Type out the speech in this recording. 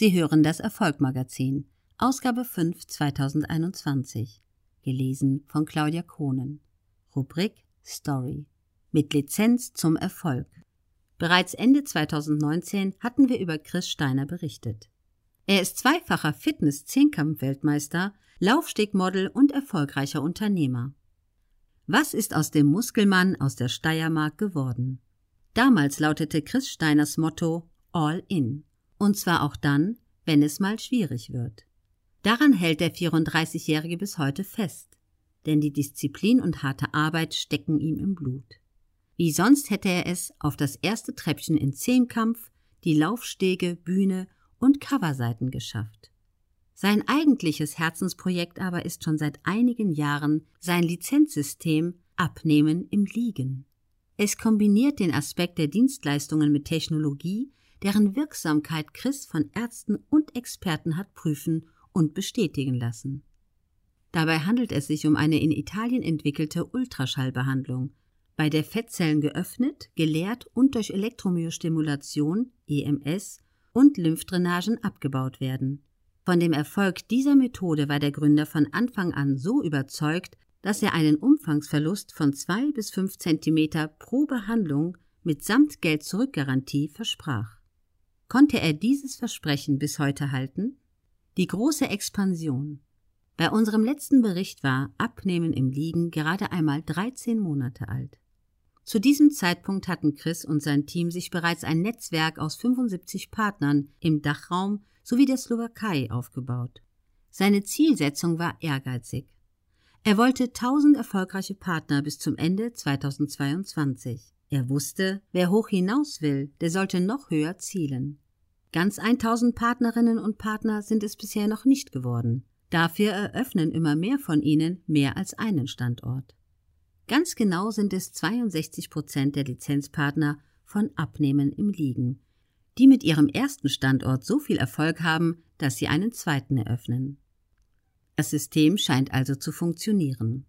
Sie hören das Erfolgmagazin, Ausgabe 5 2021. Gelesen von Claudia Kohnen. Rubrik Story. Mit Lizenz zum Erfolg. Bereits Ende 2019 hatten wir über Chris Steiner berichtet. Er ist zweifacher Fitness-Zehnkampf-Weltmeister, Laufstegmodel und erfolgreicher Unternehmer. Was ist aus dem Muskelmann aus der Steiermark geworden? Damals lautete Chris Steiners Motto All in. Und zwar auch dann, wenn es mal schwierig wird. Daran hält der 34-Jährige bis heute fest, denn die Disziplin und harte Arbeit stecken ihm im Blut. Wie sonst hätte er es auf das erste Treppchen in Zehnkampf, die Laufstege, Bühne und Coverseiten geschafft. Sein eigentliches Herzensprojekt aber ist schon seit einigen Jahren sein Lizenzsystem Abnehmen im Liegen. Es kombiniert den Aspekt der Dienstleistungen mit Technologie, deren Wirksamkeit Chris von Ärzten und Experten hat prüfen und bestätigen lassen. Dabei handelt es sich um eine in Italien entwickelte Ultraschallbehandlung, bei der Fettzellen geöffnet, geleert und durch Elektromyostimulation EMS und Lymphdrainagen abgebaut werden. Von dem Erfolg dieser Methode war der Gründer von Anfang an so überzeugt, dass er einen Umfangsverlust von zwei bis fünf Zentimeter pro Behandlung mit Samt-Geld-Zurück-Garantie versprach. Konnte er dieses Versprechen bis heute halten? Die große Expansion. Bei unserem letzten Bericht war Abnehmen im Liegen gerade einmal 13 Monate alt. Zu diesem Zeitpunkt hatten Chris und sein Team sich bereits ein Netzwerk aus 75 Partnern im Dachraum sowie der Slowakei aufgebaut. Seine Zielsetzung war ehrgeizig. Er wollte 1000 erfolgreiche Partner bis zum Ende 2022. Er wusste, wer hoch hinaus will, der sollte noch höher zielen. Ganz 1000 Partnerinnen und Partner sind es bisher noch nicht geworden. Dafür eröffnen immer mehr von ihnen mehr als einen Standort. Ganz genau sind es 62 Prozent der Lizenzpartner von Abnehmen im Liegen, die mit ihrem ersten Standort so viel Erfolg haben, dass sie einen zweiten eröffnen. Das System scheint also zu funktionieren.